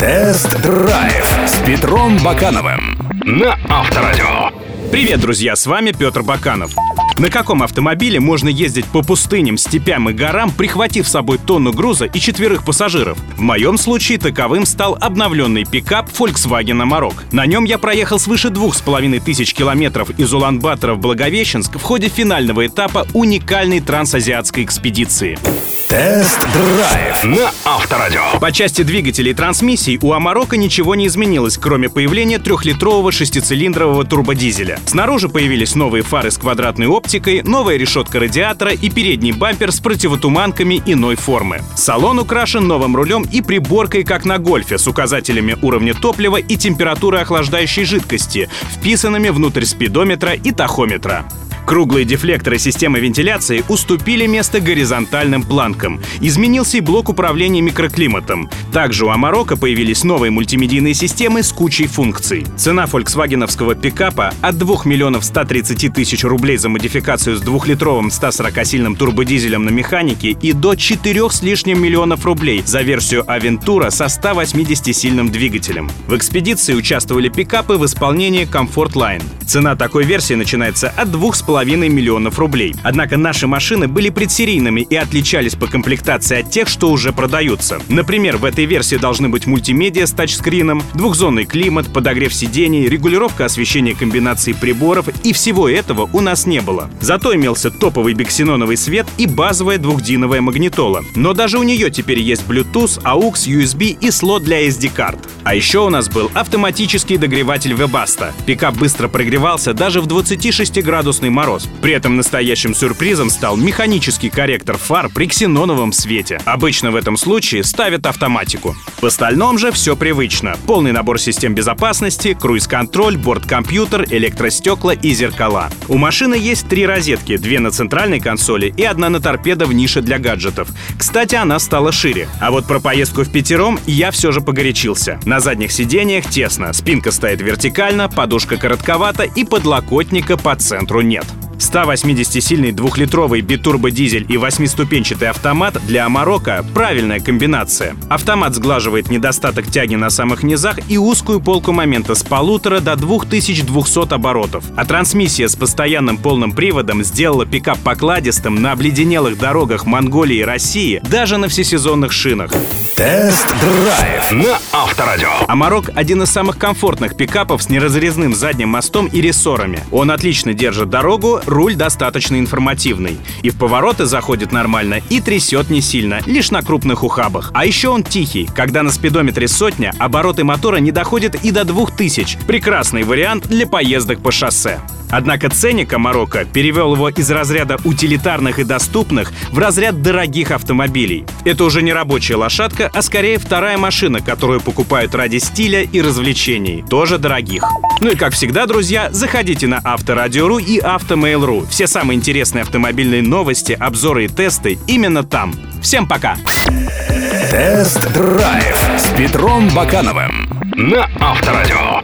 Тест-драйв с Петром Бакановым на Авторадио. Привет, друзья, с вами Петр Баканов. На каком автомобиле можно ездить по пустыням, степям и горам, прихватив с собой тонну груза и четверых пассажиров? В моем случае таковым стал обновленный пикап Volkswagen Amarok. На нем я проехал свыше двух с половиной тысяч километров из Улан-Батора в Благовещенск в ходе финального этапа уникальной трансазиатской экспедиции. Тест-драйв на Авторадио. По части двигателей и трансмиссий у Амарока ничего не изменилось, кроме появления трехлитрового шестицилиндрового турбодизеля. Снаружи появились новые фары с квадратной оптикой, новая решетка радиатора и передний бампер с противотуманками иной формы. Салон украшен новым рулем и приборкой, как на гольфе, с указателями уровня топлива и температуры охлаждающей жидкости, вписанными внутрь спидометра и тахометра. Круглые дефлекторы системы вентиляции уступили место горизонтальным планкам. Изменился и блок управления микроклиматом. Также у Амарока появились новые мультимедийные системы с кучей функций. Цена фольксвагеновского пикапа от 2 миллионов 130 тысяч рублей за модификацию с двухлитровым 140-сильным турбодизелем на механике и до 4 с лишним миллионов рублей за версию Авентура со 180-сильным двигателем. В экспедиции участвовали пикапы в исполнении Comfort Line. Цена такой версии начинается от 2,5 миллионов рублей. Однако наши машины были предсерийными и отличались по комплектации от тех, что уже продаются. Например, в этой версии должны быть мультимедиа с тачскрином, двухзонный климат, подогрев сидений, регулировка освещения комбинаций приборов, и всего этого у нас не было. Зато имелся топовый биксеноновый свет и базовая двухдиновая магнитола. Но даже у нее теперь есть Bluetooth, AUX, USB и слот для SD-карт. А еще у нас был автоматический догреватель Webasto. Пикап быстро прогревался даже в 26-градусный мороз. При этом настоящим сюрпризом стал механический корректор фар при ксеноновом свете. Обычно в этом случае ставят автоматику. В остальном же все привычно. Полный набор систем безопасности, круиз-контроль, борт-компьютер, электростекла и зеркала. У машины есть три розетки, две на центральной консоли и одна на торпедо в нише для гаджетов. Кстати, она стала шире. А вот про поездку в пятером я все же погорячился. На задних сиденьях тесно, спинка стоит вертикально, подушка коротковата и подлокотника по центру нет. 180-сильный двухлитровый битурбодизель и восьмиступенчатый автомат для Амарока — правильная комбинация. Автомат сглаживает недостаток тяги на самых низах и узкую полку момента с полутора до 2200 оборотов. А трансмиссия с постоянным полным приводом сделала пикап покладистым на обледенелых дорогах Монголии и России даже на всесезонных шинах. Тест-драйв на Авторадио. Амарок — один из самых комфортных пикапов с неразрезным задним мостом и рессорами. Он отлично держит дорогу, руль достаточно информативный. И в повороты заходит нормально, и трясет не сильно, лишь на крупных ухабах. А еще он тихий. Когда на спидометре сотня, обороты мотора не доходят и до 2000. Прекрасный вариант для поездок по шоссе. Однако ценника Марокко перевел его из разряда утилитарных и доступных в разряд дорогих автомобилей. Это уже не рабочая лошадка, а скорее вторая машина, которую покупают ради стиля и развлечений. Тоже дорогих. Ну и как всегда, друзья, заходите на Авторадио.ру и Автомейл.ру. Все самые интересные автомобильные новости, обзоры и тесты именно там. Всем пока! Тест-драйв с Петром Бакановым на Авторадио.